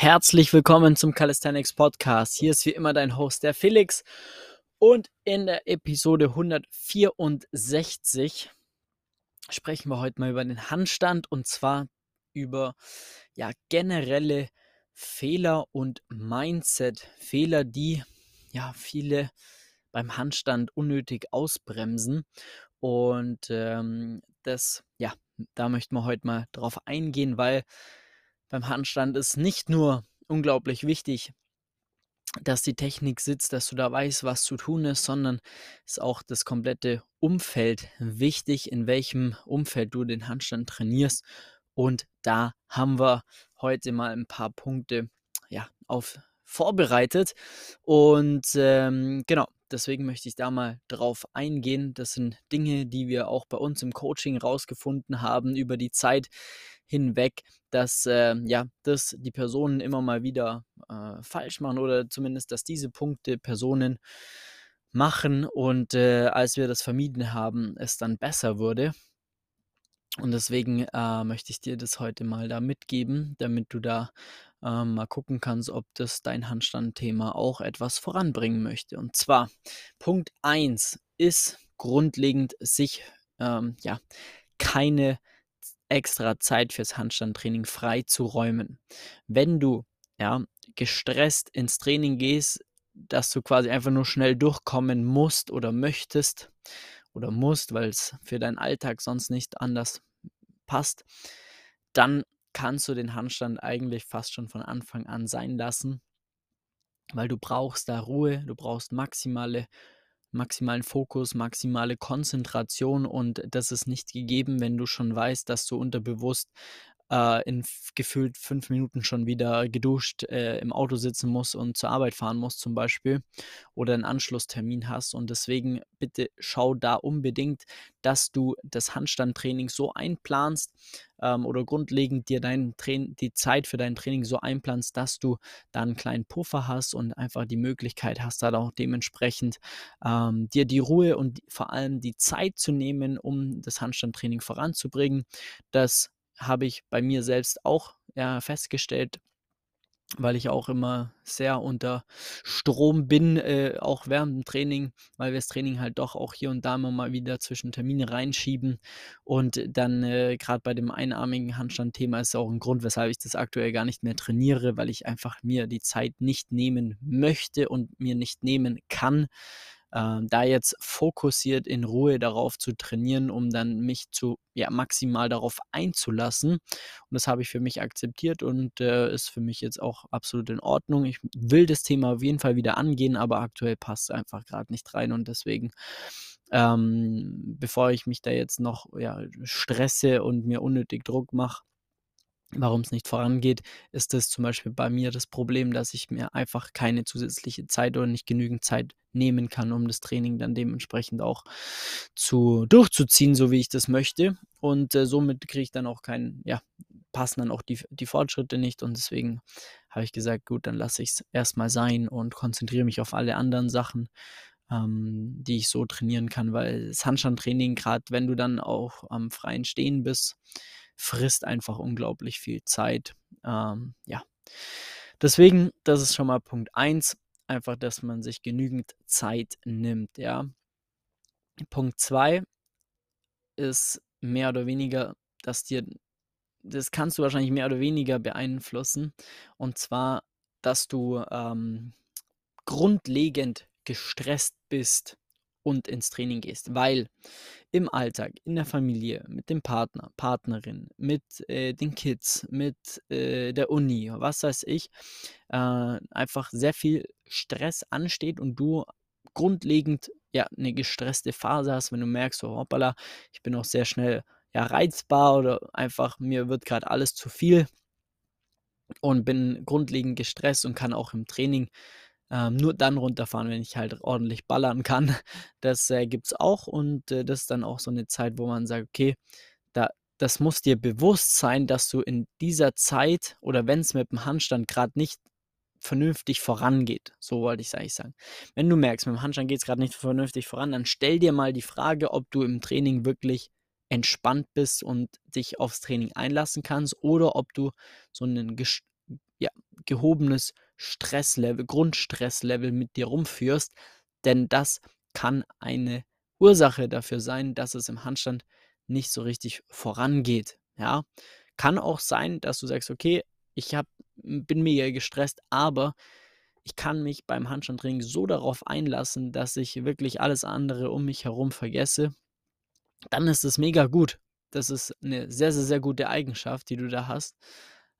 Herzlich willkommen zum Calisthenics Podcast. Hier ist wie immer dein Host, der Felix. Und in der Episode 164 sprechen wir heute mal über den Handstand und zwar über ja, generelle Fehler und Mindset-Fehler, die ja viele beim Handstand unnötig ausbremsen. Und ähm, das, ja, da möchten wir heute mal drauf eingehen, weil beim Handstand ist nicht nur unglaublich wichtig, dass die Technik sitzt, dass du da weißt, was zu tun ist, sondern ist auch das komplette Umfeld wichtig, in welchem Umfeld du den Handstand trainierst. Und da haben wir heute mal ein paar Punkte ja, auf vorbereitet. Und ähm, genau, deswegen möchte ich da mal drauf eingehen. Das sind Dinge, die wir auch bei uns im Coaching rausgefunden haben über die Zeit hinweg, dass äh, ja, dass die Personen immer mal wieder äh, falsch machen oder zumindest, dass diese Punkte Personen machen und äh, als wir das vermieden haben, es dann besser wurde. Und deswegen äh, möchte ich dir das heute mal da mitgeben, damit du da äh, mal gucken kannst, ob das dein Handstandthema auch etwas voranbringen möchte. Und zwar Punkt 1 ist grundlegend sich ähm, ja keine extra Zeit fürs Handstandtraining frei zu räumen. Wenn du ja, gestresst ins Training gehst, dass du quasi einfach nur schnell durchkommen musst oder möchtest oder musst, weil es für deinen Alltag sonst nicht anders passt, dann kannst du den Handstand eigentlich fast schon von Anfang an sein lassen, weil du brauchst da Ruhe, du brauchst maximale maximalen Fokus, maximale Konzentration und das ist nicht gegeben, wenn du schon weißt, dass du unterbewusst äh, in gefühlt fünf Minuten schon wieder geduscht äh, im Auto sitzen musst und zur Arbeit fahren musst zum Beispiel oder einen Anschlusstermin hast. Und deswegen bitte schau da unbedingt, dass du das Handstandtraining so einplanst ähm, oder grundlegend dir dein die Zeit für dein Training so einplanst, dass du da einen kleinen Puffer hast und einfach die Möglichkeit hast, da auch dementsprechend ähm, dir die Ruhe und vor allem die Zeit zu nehmen, um das Handstandtraining voranzubringen. Das habe ich bei mir selbst auch ja, festgestellt, weil ich auch immer sehr unter Strom bin, äh, auch während dem Training, weil wir das Training halt doch auch hier und da immer mal wieder zwischen Termine reinschieben. Und dann äh, gerade bei dem einarmigen Handstand-Thema ist auch ein Grund, weshalb ich das aktuell gar nicht mehr trainiere, weil ich einfach mir die Zeit nicht nehmen möchte und mir nicht nehmen kann, äh, da jetzt fokussiert in Ruhe darauf zu trainieren, um dann mich zu ja, maximal darauf einzulassen. Und das habe ich für mich akzeptiert und äh, ist für mich jetzt auch absolut in Ordnung. Ich will das Thema auf jeden Fall wieder angehen, aber aktuell passt es einfach gerade nicht rein und deswegen ähm, bevor ich mich da jetzt noch ja, stresse und mir unnötig Druck mache, warum es nicht vorangeht, ist das zum Beispiel bei mir das Problem, dass ich mir einfach keine zusätzliche Zeit oder nicht genügend Zeit nehmen kann, um das Training dann dementsprechend auch zu durchzuziehen, so wie ich das möchte. Und äh, somit kriege ich dann auch keinen, ja, passen dann auch die, die Fortschritte nicht. Und deswegen habe ich gesagt, gut, dann lasse ich es erstmal sein und konzentriere mich auf alle anderen Sachen, ähm, die ich so trainieren kann, weil das Handstandtraining, gerade wenn du dann auch am freien Stehen bist, frisst einfach unglaublich viel Zeit. Ähm, ja. Deswegen, das ist schon mal Punkt 1, einfach, dass man sich genügend Zeit nimmt, ja. Punkt 2 ist mehr oder weniger, dass dir, das kannst du wahrscheinlich mehr oder weniger beeinflussen, und zwar, dass du ähm, grundlegend gestresst bist und ins Training gehst, weil im Alltag, in der Familie, mit dem Partner, Partnerin, mit äh, den Kids, mit äh, der Uni, was weiß ich, äh, einfach sehr viel Stress ansteht und du grundlegend ja eine gestresste Phase hast, wenn du merkst, oh, hoppala, ich bin auch sehr schnell ja reizbar oder einfach mir wird gerade alles zu viel und bin grundlegend gestresst und kann auch im Training ähm, nur dann runterfahren, wenn ich halt ordentlich ballern kann. Das äh, gibt es auch und äh, das ist dann auch so eine Zeit, wo man sagt, okay, da, das muss dir bewusst sein, dass du in dieser Zeit oder wenn es mit dem Handstand gerade nicht vernünftig vorangeht. So wollte ich es eigentlich sagen. Wenn du merkst, mit dem Handstand geht es gerade nicht vernünftig voran, dann stell dir mal die Frage, ob du im Training wirklich entspannt bist und dich aufs Training einlassen kannst oder ob du so einen ja, gehobenes Stresslevel, Grundstresslevel mit dir rumführst, denn das kann eine Ursache dafür sein, dass es im Handstand nicht so richtig vorangeht. Ja, kann auch sein, dass du sagst, okay, ich hab, bin mega gestresst, aber ich kann mich beim Handstandtraining so darauf einlassen, dass ich wirklich alles andere um mich herum vergesse. Dann ist es mega gut. Das ist eine sehr, sehr, sehr gute Eigenschaft, die du da hast.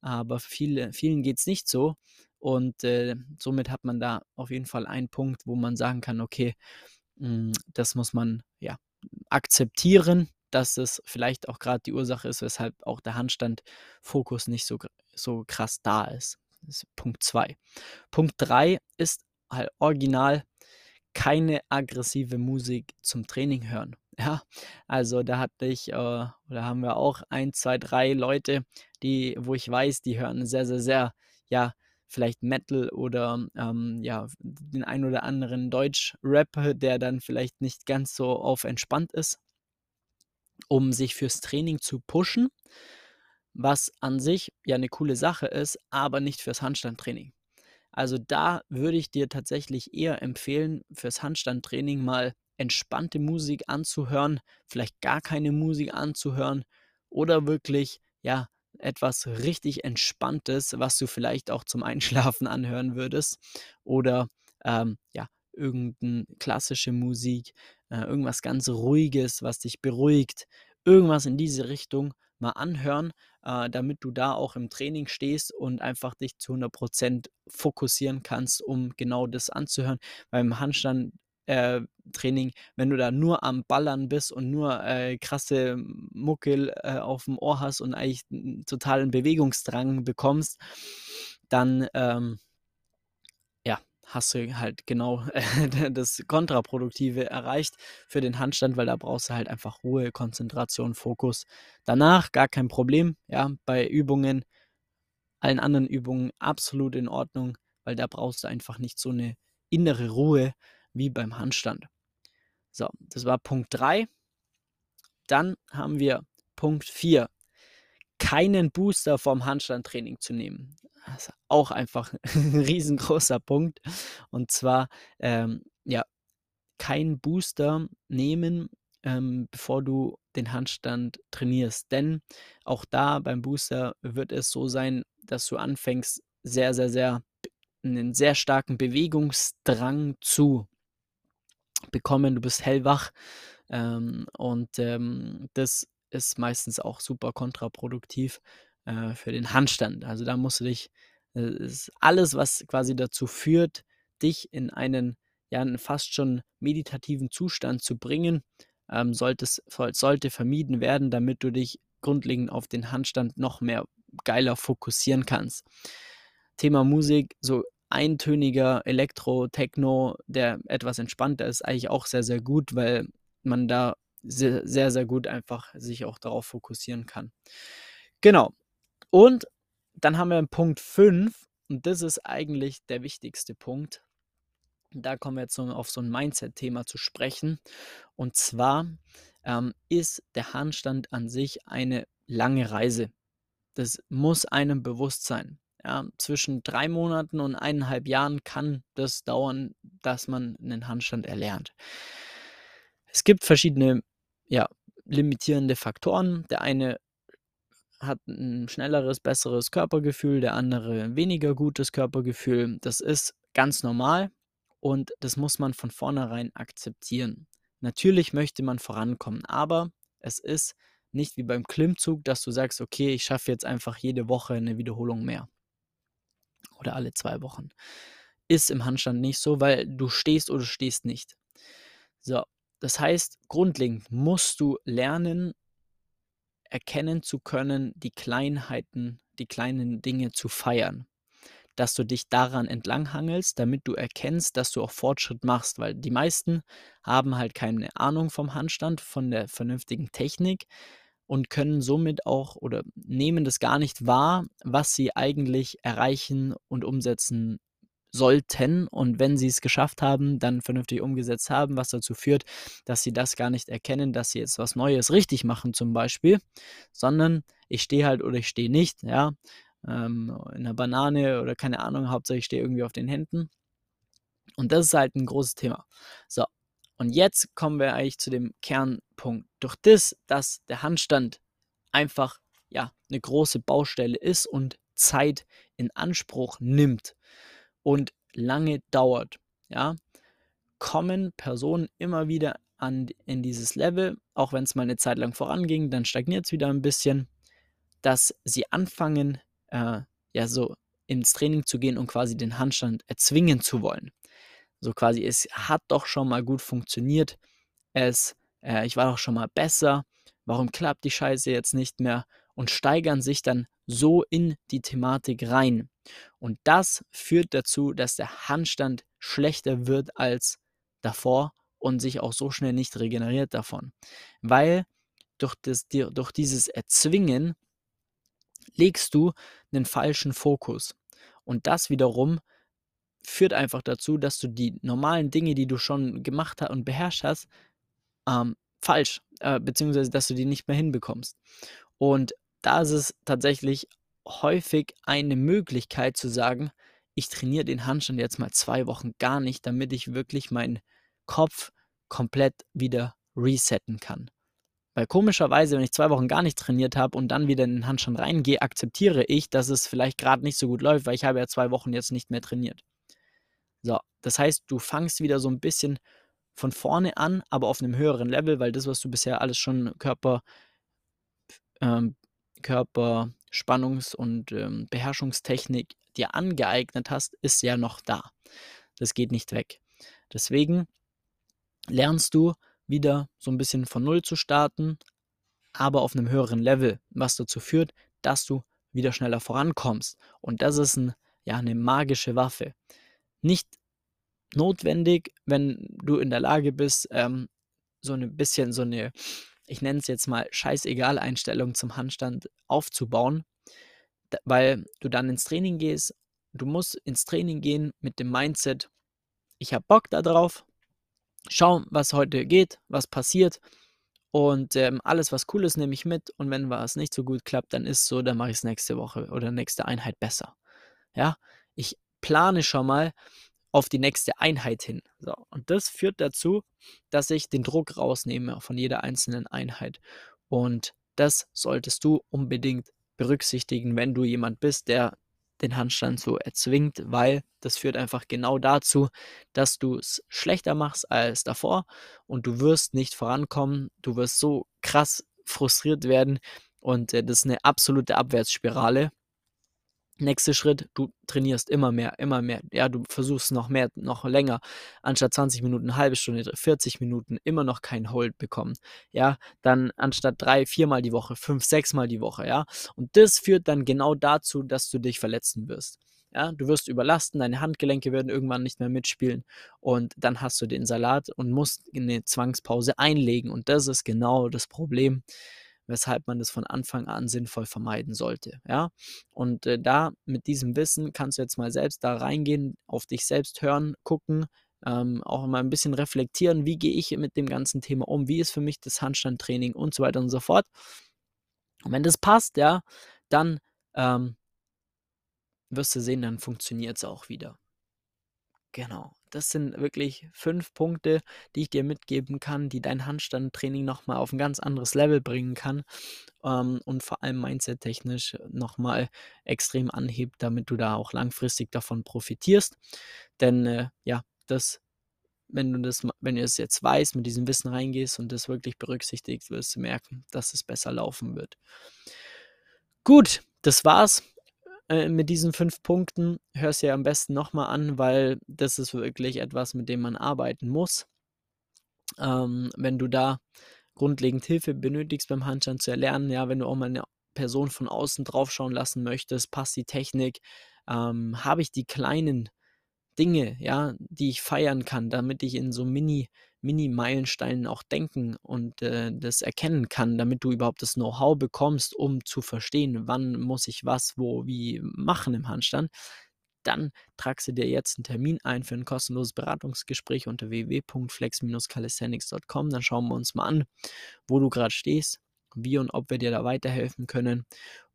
Aber viele, vielen geht es nicht so. Und äh, somit hat man da auf jeden Fall einen Punkt, wo man sagen kann, okay, mh, hm, das muss man ja akzeptieren, dass es vielleicht auch gerade die Ursache ist, weshalb auch der Handstandfokus nicht so, so krass da ist. Das ist Punkt 2. Punkt 3 ist halt original keine aggressive Musik zum Training hören. Ja, also da hatte ich, äh, oder haben wir auch ein, zwei, drei Leute, die, wo ich weiß, die hören sehr, sehr, sehr, ja, vielleicht Metal oder ähm, ja, den ein oder anderen Deutsch-Rap, der dann vielleicht nicht ganz so auf entspannt ist, um sich fürs Training zu pushen, was an sich ja eine coole Sache ist, aber nicht fürs Handstandtraining. Also da würde ich dir tatsächlich eher empfehlen, fürs Handstandtraining mal entspannte Musik anzuhören, vielleicht gar keine Musik anzuhören oder wirklich, ja, etwas richtig Entspanntes, was du vielleicht auch zum Einschlafen anhören würdest. Oder ähm, ja, irgendeine klassische Musik, äh, irgendwas ganz Ruhiges, was dich beruhigt, irgendwas in diese Richtung mal anhören, äh, damit du da auch im Training stehst und einfach dich zu 100% fokussieren kannst, um genau das anzuhören. Beim Handstand äh, wenn du da nur am Ballern bist und nur äh, krasse Muckel äh, auf dem Ohr hast und eigentlich einen totalen Bewegungsdrang bekommst, dann ähm, hast du halt genau das Kontraproduktive erreicht für den Handstand, weil da brauchst du halt einfach Ruhe, Konzentration, Fokus. Danach gar kein Problem, ja, bei Übungen, allen anderen Übungen absolut in Ordnung, weil da brauchst du einfach nicht so eine innere Ruhe, wie beim Handstand. So, das war Punkt 3. Dann haben wir Punkt 4. Keinen Booster vom Handstandtraining zu nehmen. Das ist auch einfach ein riesengroßer Punkt. Und zwar, ähm, ja, keinen Booster nehmen, ähm, bevor du den Handstand trainierst. Denn auch da beim Booster wird es so sein, dass du anfängst, sehr, sehr, sehr einen sehr starken Bewegungsdrang zu bekommen, du bist hellwach ähm, und ähm, das ist meistens auch super kontraproduktiv äh, für den Handstand. Also da musst du dich, äh, alles, was quasi dazu führt, dich in einen ja fast schon meditativen Zustand zu bringen, ähm, solltes, sollte vermieden werden, damit du dich grundlegend auf den Handstand noch mehr geiler fokussieren kannst. Thema Musik, so eintöniger Elektro, Techno, der etwas entspannter ist, eigentlich auch sehr, sehr gut, weil man da sehr, sehr, sehr gut einfach sich auch darauf fokussieren kann. Genau. Und dann haben wir Punkt 5 und das ist eigentlich der wichtigste Punkt. Da kommen wir jetzt auf so ein Mindset-Thema zu sprechen. Und zwar ähm, ist der Handstand an sich eine lange Reise. Das muss einem bewusst sein. Ja, zwischen drei Monaten und eineinhalb Jahren kann das dauern, dass man einen Handstand erlernt. Es gibt verschiedene ja, limitierende Faktoren. Der eine hat ein schnelleres, besseres Körpergefühl, der andere weniger gutes Körpergefühl. Das ist ganz normal und das muss man von vornherein akzeptieren. Natürlich möchte man vorankommen, aber es ist nicht wie beim Klimmzug, dass du sagst, okay, ich schaffe jetzt einfach jede Woche eine Wiederholung mehr oder alle zwei Wochen. Ist im Handstand nicht so, weil du stehst oder stehst nicht. So, das heißt, grundlegend musst du lernen, erkennen zu können, die Kleinheiten, die kleinen Dinge zu feiern. Dass du dich daran entlanghangelst, damit du erkennst, dass du auch Fortschritt machst, weil die meisten haben halt keine Ahnung vom Handstand, von der vernünftigen Technik, und können somit auch oder nehmen das gar nicht wahr, was sie eigentlich erreichen und umsetzen sollten. Und wenn sie es geschafft haben, dann vernünftig umgesetzt haben, was dazu führt, dass sie das gar nicht erkennen, dass sie jetzt was Neues richtig machen zum Beispiel, sondern ich stehe halt oder ich stehe nicht, ja. ähm, in einer Banane oder keine Ahnung, Hauptsache ich stehe irgendwie auf den Händen. Und das ist halt ein großes Thema. So, und jetzt kommen wir eigentlich zu dem Kernpunkt. Durch das, dass der Handstand einfach ja eine große Baustelle ist und Zeit in Anspruch nimmt und lange dauert, ja, kommen Personen immer wieder an, in dieses Level, auch wenn es mal eine Zeit lang voranging, dann stagniert es wieder ein bisschen, dass sie anfangen, äh, ja, so ins Training zu gehen und quasi den Handstand erzwingen zu wollen. So quasi, es hat doch schon mal gut funktioniert, es, äh, ich war doch schon mal besser, warum klappt die Scheiße jetzt nicht mehr? Und steigern sich dann so in die Thematik rein. Und das führt dazu, dass der Handstand schlechter wird als davor und sich auch so schnell nicht regeneriert davon. Weil durch, das, durch dieses Erzwingen legst du einen falschen Fokus. Und das wiederum führt einfach dazu, dass du die normalen Dinge, die du schon gemacht hast und beherrscht hast, ähm, falsch, äh, beziehungsweise dass du die nicht mehr hinbekommst. Und da ist es tatsächlich häufig eine Möglichkeit zu sagen, ich trainiere den Handstand jetzt mal zwei Wochen gar nicht, damit ich wirklich meinen Kopf komplett wieder resetten kann. Weil komischerweise, wenn ich zwei Wochen gar nicht trainiert habe und dann wieder in den Handstand reingehe, akzeptiere ich, dass es vielleicht gerade nicht so gut läuft, weil ich habe ja zwei Wochen jetzt nicht mehr trainiert. So, das heißt, du fangst wieder so ein bisschen von vorne an, aber auf einem höheren Level, weil das, was du bisher alles schon Körper, ähm, Körperspannungs- und ähm, Beherrschungstechnik dir angeeignet hast, ist ja noch da. Das geht nicht weg. Deswegen lernst du wieder so ein bisschen von Null zu starten, aber auf einem höheren Level, was dazu führt, dass du wieder schneller vorankommst. Und das ist ein, ja, eine magische Waffe. Nicht notwendig, wenn du in der Lage bist, ähm, so ein bisschen so eine, ich nenne es jetzt mal scheißegal Einstellung zum Handstand aufzubauen, weil du dann ins Training gehst. Du musst ins Training gehen mit dem Mindset, ich habe Bock darauf, schau, was heute geht, was passiert. Und ähm, alles, was cool ist, nehme ich mit. Und wenn was nicht so gut klappt, dann ist so, dann mache ich es nächste Woche oder nächste Einheit besser. Ja, ich plane schon mal auf die nächste Einheit hin. So, und das führt dazu, dass ich den Druck rausnehme von jeder einzelnen Einheit. Und das solltest du unbedingt berücksichtigen, wenn du jemand bist, der den Handstand so erzwingt, weil das führt einfach genau dazu, dass du es schlechter machst als davor und du wirst nicht vorankommen, du wirst so krass frustriert werden und äh, das ist eine absolute Abwärtsspirale Nächster Schritt, du trainierst immer mehr, immer mehr. Ja, du versuchst noch mehr, noch länger. Anstatt 20 Minuten, eine halbe Stunde, 40 Minuten, immer noch kein Hold bekommen. Ja, dann anstatt drei, viermal die Woche, fünf, sechsmal die Woche. Ja, und das führt dann genau dazu, dass du dich verletzen wirst. Ja, du wirst überlasten, deine Handgelenke werden irgendwann nicht mehr mitspielen und dann hast du den Salat und musst eine Zwangspause einlegen. Und das ist genau das Problem weshalb man das von Anfang an sinnvoll vermeiden sollte. Ja, und äh, da mit diesem Wissen kannst du jetzt mal selbst da reingehen, auf dich selbst hören, gucken, ähm, auch mal ein bisschen reflektieren, wie gehe ich mit dem ganzen Thema um, wie ist für mich das Handstandtraining und so weiter und so fort. Und wenn das passt, ja, dann ähm, wirst du sehen, dann funktioniert es auch wieder. Genau. Das sind wirklich fünf Punkte, die ich dir mitgeben kann, die dein Handstandtraining nochmal auf ein ganz anderes Level bringen kann ähm, und vor allem mindset-technisch nochmal extrem anhebt, damit du da auch langfristig davon profitierst. Denn äh, ja, das, wenn du das, wenn du es jetzt weißt, mit diesem Wissen reingehst und das wirklich berücksichtigst, wirst du merken, dass es besser laufen wird. Gut, das war's äh, mit diesen fünf Punkten. Hör es ja am besten nochmal an, weil das ist wirklich etwas, mit dem man arbeiten muss. Ähm, wenn du da grundlegend Hilfe benötigst beim Handstand zu erlernen, ja, wenn du auch mal eine Person von außen draufschauen lassen möchtest, passt die Technik, ähm, habe ich die kleinen Dinge, ja, die ich feiern kann, damit ich in so Mini, Mini-Meilensteinen auch denken und äh, das erkennen kann, damit du überhaupt das Know-how bekommst, um zu verstehen, wann muss ich was, wo, wie machen im Handstand, dann tragst du dir jetzt einen Termin ein für ein kostenloses Beratungsgespräch unter www.flex-calisthenics.com. Dann schauen wir uns mal an, wo du gerade stehst, wie und ob wir dir da weiterhelfen können.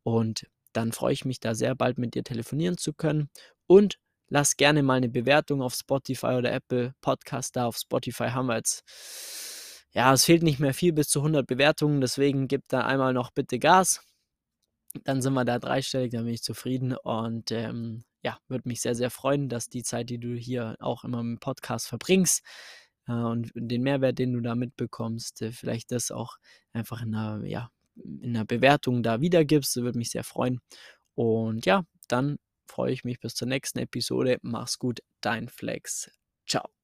Und dann freue ich mich da sehr bald mit dir telefonieren zu können. Und lass gerne mal eine Bewertung auf Spotify oder Apple Podcast da. Auf Spotify haben wir jetzt, ja, es fehlt nicht mehr viel bis zu 100 Bewertungen, deswegen gib da einmal noch bitte Gas. Dann sind wir da dreistellig, dann bin ich zufrieden und ähm, ja, würde mich sehr, sehr freuen, dass die Zeit, die du hier auch immer im Podcast verbringst äh, und den Mehrwert, den du da mitbekommst, äh, vielleicht das auch einfach in einer, ja, in einer Bewertung da wiedergibst. Würde mich sehr freuen. Und ja, dann freue ich mich bis zur nächsten Episode. Mach's gut, dein Flex. Ciao.